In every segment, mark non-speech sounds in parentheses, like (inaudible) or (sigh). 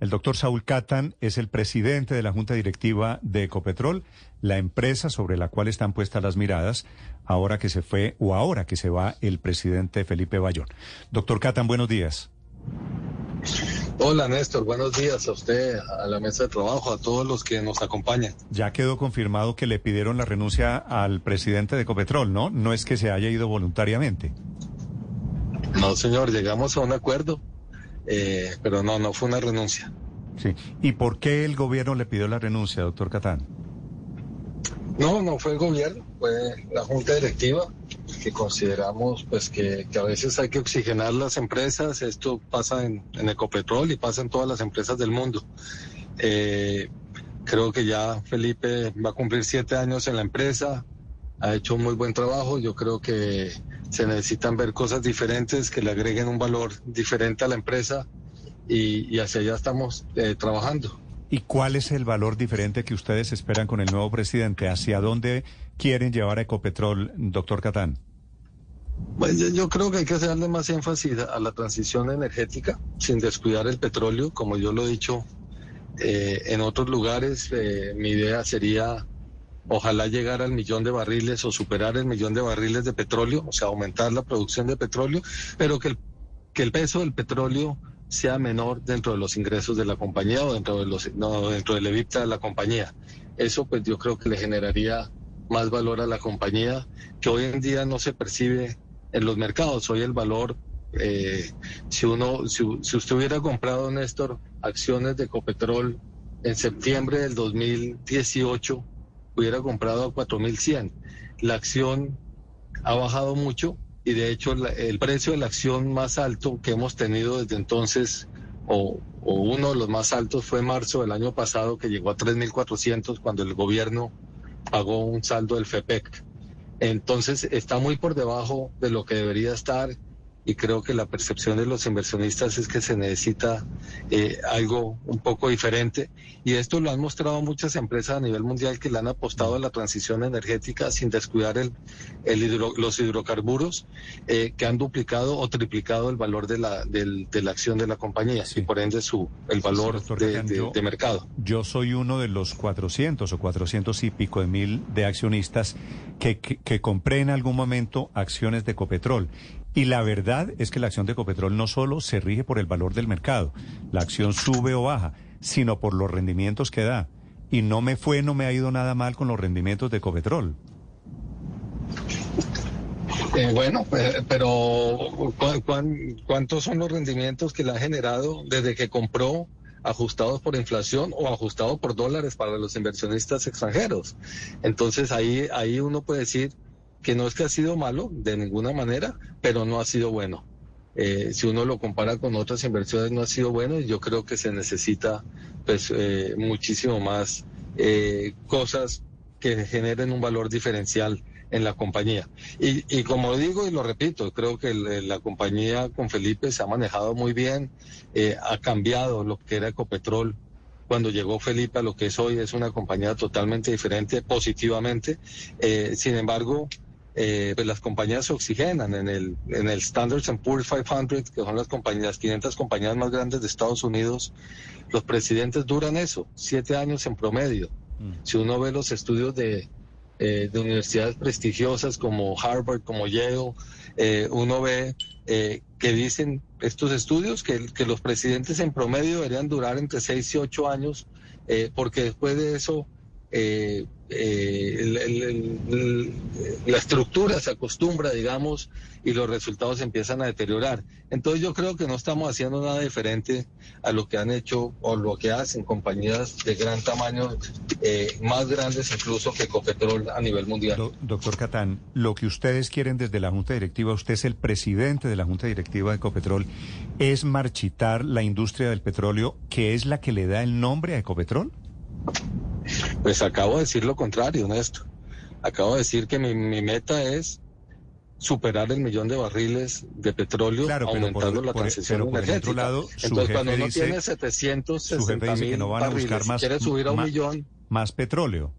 El doctor Saúl Catan es el presidente de la Junta Directiva de Ecopetrol, la empresa sobre la cual están puestas las miradas ahora que se fue o ahora que se va el presidente Felipe Bayón. Doctor Catan, buenos días. Hola Néstor, buenos días a usted, a la mesa de trabajo, a todos los que nos acompañan. Ya quedó confirmado que le pidieron la renuncia al presidente de Ecopetrol, ¿no? No es que se haya ido voluntariamente. No, señor, llegamos a un acuerdo, eh, pero no, no fue una renuncia. Sí. ¿Y por qué el gobierno le pidió la renuncia, doctor Catán? No, no fue el gobierno, fue la junta directiva que consideramos pues que, que, a veces hay que oxigenar las empresas. Esto pasa en, en Ecopetrol y pasa en todas las empresas del mundo. Eh, creo que ya Felipe va a cumplir siete años en la empresa, ha hecho un muy buen trabajo. Yo creo que se necesitan ver cosas diferentes que le agreguen un valor diferente a la empresa y, y hacia allá estamos eh, trabajando. ¿Y cuál es el valor diferente que ustedes esperan con el nuevo presidente? ¿Hacia dónde quieren llevar a Ecopetrol, doctor Catán? Bueno, yo, yo, creo que hay que darle más énfasis a la transición energética sin descuidar el petróleo, como yo lo he dicho eh, en otros lugares. Eh, mi idea sería ojalá llegar al millón de barriles o superar el millón de barriles de petróleo, o sea, aumentar la producción de petróleo, pero que el, que el peso del petróleo sea menor dentro de los ingresos de la compañía o dentro de los no, dentro del EBITDA de la compañía. Eso pues yo creo que le generaría más valor a la compañía que hoy en día no se percibe en los mercados. Hoy el valor, eh, si uno, si, si, usted hubiera comprado, Néstor, acciones de Copetrol en septiembre del 2018, hubiera comprado a 4.100. La acción ha bajado mucho y de hecho el precio de la acción más alto que hemos tenido desde entonces, o, o uno de los más altos, fue marzo del año pasado, que llegó a 3.400 cuando el gobierno pagó un saldo del FEPEC. Entonces está muy por debajo de lo que debería estar y creo que la percepción de los inversionistas es que se necesita eh, algo un poco diferente y esto lo han mostrado muchas empresas a nivel mundial que le han apostado a la transición energética sin descuidar el, el hidro, los hidrocarburos eh, que han duplicado o triplicado el valor de la, del, de la acción de la compañía sí. y por ende su, el valor sí, de, de, yo, de, mercado. Yo soy uno de los 400 o 400 y pico de mil de accionistas que, que, que compré en algún momento acciones de Copetrol y la verdad es que la acción de Ecopetrol no solo se rige por el valor del mercado, la acción sube o baja, sino por los rendimientos que da. Y no me fue, no me ha ido nada mal con los rendimientos de Ecopetrol. Eh, bueno, eh, pero ¿cu cu cuántos son los rendimientos que le ha generado desde que compró ajustados por inflación o ajustados por dólares para los inversionistas extranjeros? Entonces ahí, ahí uno puede decir que no es que ha sido malo de ninguna manera, pero no ha sido bueno. Eh, si uno lo compara con otras inversiones, no ha sido bueno y yo creo que se necesita pues eh, muchísimo más eh, cosas que generen un valor diferencial en la compañía. Y, y como digo y lo repito, creo que la compañía con Felipe se ha manejado muy bien, ha cambiado lo que era Ecopetrol cuando llegó Felipe a lo que es hoy, es una compañía totalmente diferente, positivamente. sin embargo, eh, pues las compañías se oxigenan en el, en el Standards Poor's 500, que son las compañías, las 500 compañías más grandes de Estados Unidos, los presidentes duran eso, siete años en promedio. Mm. Si uno ve los estudios de, eh, de universidades prestigiosas como Harvard, como Yale, eh, uno ve eh, que dicen estos estudios que, que, los presidentes en promedio deberían durar entre seis y ocho años, porque después de eso eh, la estructura se acostumbra, digamos, y los resultados empiezan a deteriorar. Entonces yo creo que no estamos haciendo nada diferente a lo que han hecho o lo que hacen compañías de gran tamaño, eh, más grandes incluso que Ecopetrol a nivel mundial. Do- doctor Catán, lo que ustedes quieren desde la Junta Directiva, usted es el presidente de la Junta Directiva de Ecopetrol, es marchitar la industria del petróleo, que es la que le da el nombre a Ecopetrol. Pues acabo de decir lo contrario, Néstor. Acabo de decir que mi, mi meta es superar el millón de barriles de petróleo, Claro, por- aumentando la transición pero por energética. otro lado, su Entonces, cuando uno dice- tiene su jefe 760 dice que mil no van a barriles buscar más, quiere subir a un millón, más petróleo.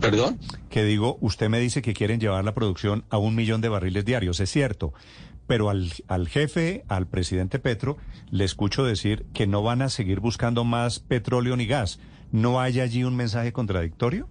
¿perdón? Que digo, usted me dice que quieren llevar la producción a un millón de barriles diarios, es cierto. Pero al, al jefe, al presidente Petro, le escucho decir que no van a seguir buscando más petróleo ni gas. ¿No hay allí un mensaje contradictorio?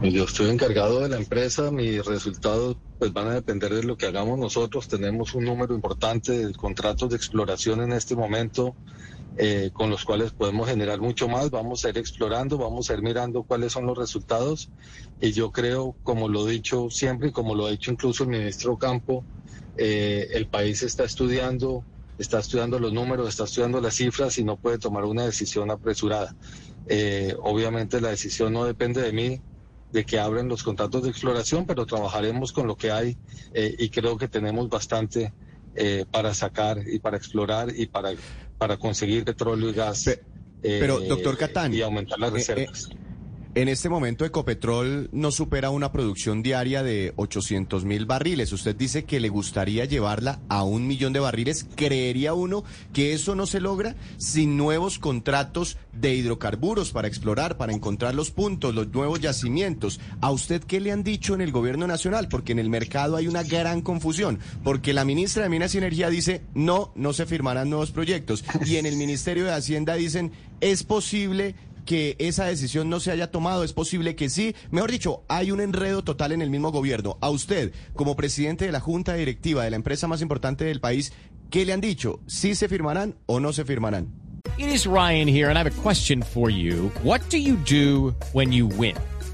Pues Yo estoy encargado de la empresa, mis resultados pues van a depender de lo que hagamos nosotros. Tenemos un número importante de contratos de exploración en este momento eh, con los cuales podemos generar mucho más. Vamos a ir explorando, vamos a ir mirando cuáles son los resultados. Y yo creo, como lo he dicho siempre y como lo ha dicho incluso el ministro Campo, eh, el país está estudiando, está estudiando los números, está estudiando las cifras y no puede tomar una decisión apresurada. Eh, obviamente la decisión no depende de mí, de que abren los contratos de exploración, pero trabajaremos con lo que hay eh, y creo que tenemos bastante eh, para sacar y para explorar y para, para conseguir petróleo y gas. Pe- pero, eh, doctor Catán, Y aumentar las eh, eh, reservas. En este momento Ecopetrol no supera una producción diaria de 800 mil barriles. Usted dice que le gustaría llevarla a un millón de barriles. ¿Creería uno que eso no se logra sin nuevos contratos de hidrocarburos para explorar, para encontrar los puntos, los nuevos yacimientos? ¿A usted qué le han dicho en el gobierno nacional? Porque en el mercado hay una gran confusión. Porque la ministra de Minas y Energía dice, no, no se firmarán nuevos proyectos. Y en el Ministerio de Hacienda dicen, es posible que esa decisión no se haya tomado, es posible que sí. Mejor dicho, hay un enredo total en el mismo gobierno. A usted, como presidente de la Junta Directiva de la empresa más importante del país, ¿qué le han dicho? ¿Sí se firmarán o no se firmarán? It is Ryan here, and I have a question for you. What do you do when you win?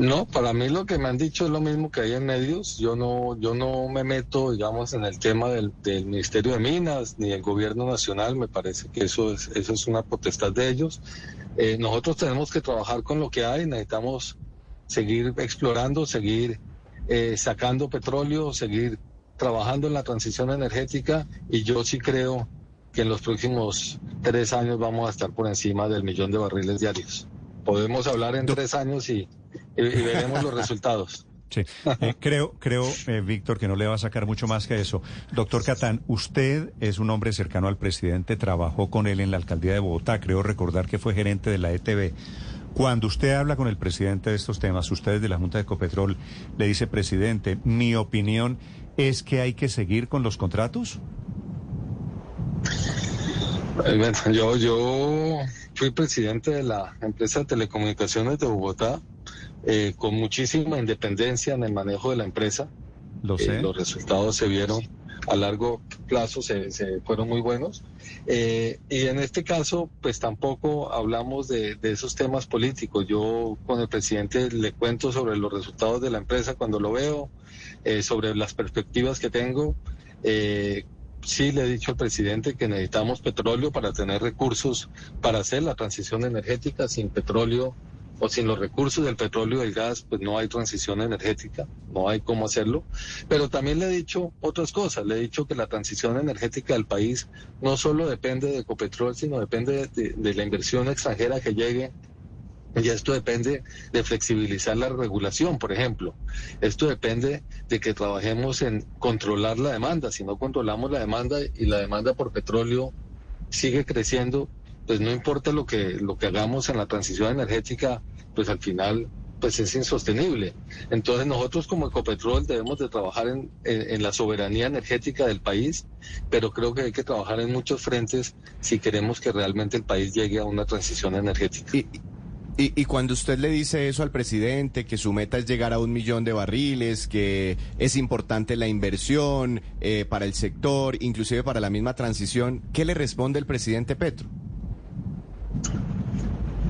No, para mí lo que me han dicho es lo mismo que hay en medios. Yo no, yo no me meto, digamos, en el tema del, del Ministerio de Minas ni del Gobierno Nacional. Me parece que eso es, eso es una potestad de ellos. Eh, nosotros tenemos que trabajar con lo que hay. Necesitamos seguir explorando, seguir eh, sacando petróleo, seguir trabajando en la transición energética. Y yo sí creo que en los próximos tres años vamos a estar por encima del millón de barriles diarios. Podemos hablar en tres años y, y- y veremos los resultados. (laughs) Sí, Eh, creo, creo, eh, Víctor, que no le va a sacar mucho más que eso. Doctor Catán, usted es un hombre cercano al presidente, trabajó con él en la alcaldía de Bogotá, creo recordar que fue gerente de la ETB. Cuando usted habla con el presidente de estos temas, usted de la Junta de Ecopetrol, le dice, presidente, mi opinión es que hay que seguir con los contratos. Eh, bueno, Yo, yo fui presidente de la empresa de telecomunicaciones de Bogotá, eh, con muchísima independencia en el manejo de la empresa. Lo Eh, los resultados se vieron a largo plazo, se, se fueron muy buenos. Eh, y en este caso, pues tampoco hablamos de, de esos temas políticos. Yo con el presidente le cuento sobre los resultados de la empresa cuando lo veo, eh, sobre las perspectivas que tengo. Sí le he dicho al presidente que necesitamos petróleo para tener recursos para hacer la transición energética. Sin petróleo o sin los recursos del petróleo y del gas, pues no hay transición energética, no hay cómo hacerlo. Pero también le he dicho otras cosas, le he dicho que la transición energética del país no solo depende de Ecopetrol, sino depende de, de la inversión extranjera que llegue. Y esto depende de flexibilizar la regulación, por ejemplo. Esto depende de que trabajemos en controlar la demanda. Si no controlamos la demanda y la demanda por petróleo sigue creciendo, pues no importa lo que, lo que hagamos en la transición energética, pues al final pues es insostenible. Entonces nosotros como Ecopetrol debemos de trabajar en, en- la soberanía energética del país, pero creo que hay que trabajar en muchos frentes si queremos que realmente el país llegue a una transición energética. Y, y, y cuando usted le dice eso al presidente, que su meta es llegar a un millón de barriles, que es importante la inversión eh, para el sector, inclusive para la misma transición, ¿qué le responde el presidente Petro?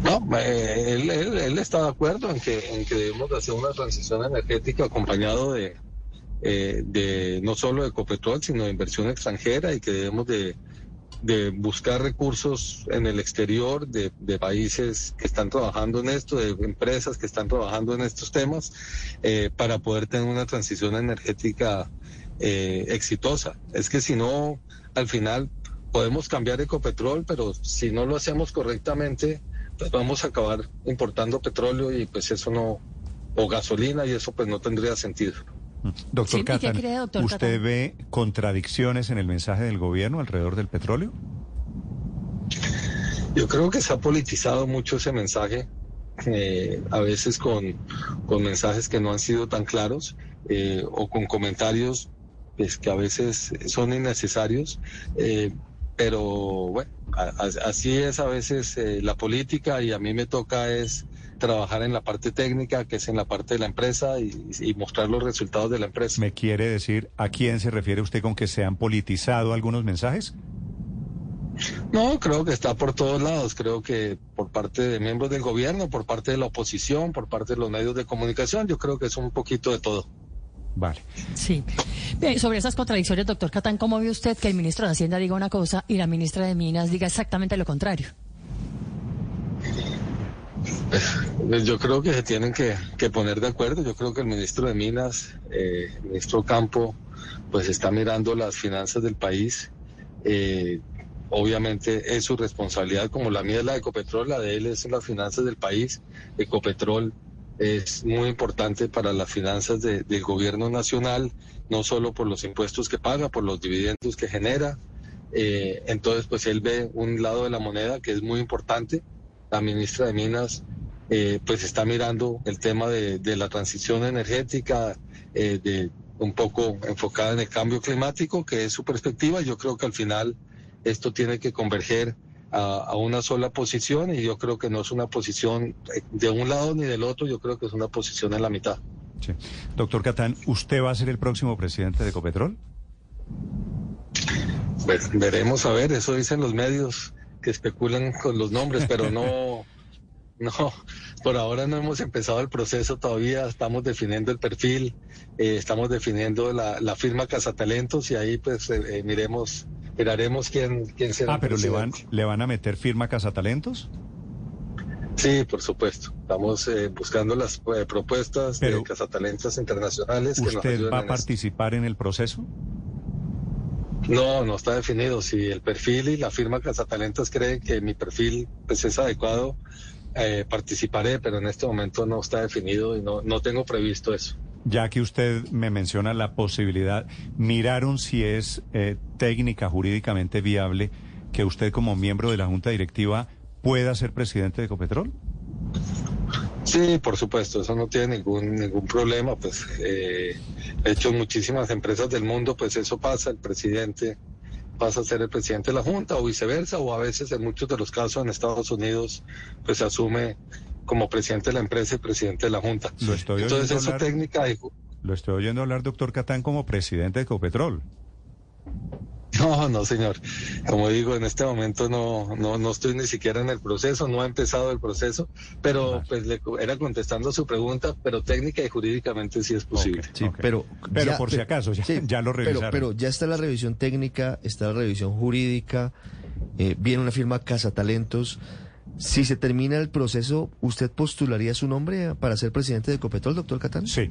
No, eh, él, él- él está de acuerdo en que, en que debemos de hacer una transición energética acompañado de, eh, de no solo de Ecopetrol, sino de inversión extranjera y que debemos de, buscar recursos en el exterior de, de países que están trabajando en esto, de empresas que están trabajando en estos temas, eh, para poder tener una transición energética eh, exitosa. Es que si no, al final podemos cambiar Ecopetrol, pero si no lo hacemos correctamente, pues vamos a acabar importando petróleo y pues eso no, o gasolina y eso pues no tendría sentido. Doctor Sí, ¿y qué Catán, cree, doctor ¿usted ve contradicciones en el mensaje del gobierno alrededor del petróleo? Yo creo que se ha politizado mucho ese mensaje, eh, a veces con, con mensajes que no han sido tan claros eh, o con comentarios pues, que a veces son innecesarios, eh, pero bueno, así es a veces eh, la política y a mí me toca es trabajar en la parte técnica, que es en la parte de la empresa y, y mostrar los resultados de la empresa. ¿Me quiere decir a quién se refiere usted con que se han politizado algunos mensajes? No, creo que está por todos lados. Creo que por parte de miembros del gobierno, por parte de la oposición, por parte de los medios de comunicación, yo creo que es un poquito de todo. Vale. Sí. Bien, sobre esas contradicciones, doctor Catán, ¿cómo ve usted que el ministro de Hacienda diga una cosa y la ministra de Minas diga exactamente lo contrario? Pues Yo creo que se tienen que, que poner de acuerdo. Yo creo que el ministro de Minas, eh, el ministro Campo, pues está mirando las finanzas del país. Eh, obviamente es su responsabilidad, como la mía es la de Ecopetrol, la de él es las finanzas del país. Ecopetrol es muy importante para las finanzas de- del gobierno nacional, no solo por los impuestos que paga, por los dividendos que genera. Eh, entonces, pues él ve un lado de la moneda que es muy importante. La ministra de Minas, eh, pues está mirando el tema de, de la transición energética, eh, de un poco enfocada en el cambio climático, que es su perspectiva. Yo creo que al final esto tiene que converger a, a una sola posición y yo creo que no es una posición eh, de un lado ni del otro, yo creo que es una posición en la mitad. Sí. Doctor Catán, ¿usted va a ser el próximo presidente de Ecopetrol? Pues veremos a ver, eso dicen los medios que especulan con los nombres, pero no, (laughs) no, por ahora no hemos empezado el proceso todavía, estamos definiendo el perfil, eh, estamos definiendo la, la firma Cazatalentos y ahí pues eh, eh, miremos, miraremos quién, quién será. Ah, pero le van, le van a meter firma Cazatalentos. Sí, por supuesto. Estamos eh, buscando las eh, propuestas Pero- de Cazatalentos internacionales que nos ¿Usted va a en participar en el proceso? No, no está definido. Si el perfil y la firma Cazatalentos creen que mi perfil pues, es adecuado, eh, participaré, pero en este momento no está definido y no, no tengo previsto eso. Ya que usted me menciona la posibilidad, ¿miraron si es eh, técnica, jurídicamente viable que usted como miembro de la Junta Directiva pueda ser presidente de Ecopetrol? Sí, por supuesto, eso no tiene ningún ningún problema. Pues, eh, de hecho, muchísimas empresas del mundo, pues eso pasa. El presidente pasa a ser el presidente de la Junta o viceversa, o a veces en muchos de los casos en Estados Unidos, pues se asume como presidente de la empresa y presidente de la Junta. Lo estoy Entonces, eso hablar- técnica Lo estoy oyendo hablar, doctor Catán, como presidente de Ecopetrol. No, no, señor. Como digo, en este momento no, no, no estoy ni siquiera en el proceso, no ha empezado el proceso, pero pues le era contestando su pregunta, pero técnica y jurídicamente sí es posible. Sí, pero Pero ya- por si acaso, ya, sí, (laughs) ya lo pero, revisaron. pero ya está la revisión técnica, está la revisión jurídica, eh, viene una firma Casa Talentos. Si se termina el proceso, ¿usted postularía su nombre para ser presidente de Ecopetrol, doctor Catán? Sí.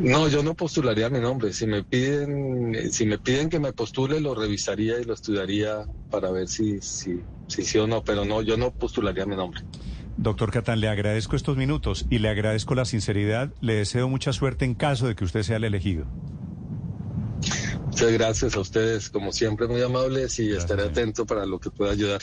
No, yo no postularía mi nombre. Si me piden, si me piden que me postule, lo revisaría y lo estudiaría para ver si, si, si sí o no, pero no, yo no postularía mi nombre. Doctor Catán, le agradezco estos minutos y le agradezco la sinceridad. Le deseo mucha suerte en caso de que usted sea el elegido. Muchas gracias a ustedes, como siempre, muy amables y estaré atento para lo que pueda ayudar.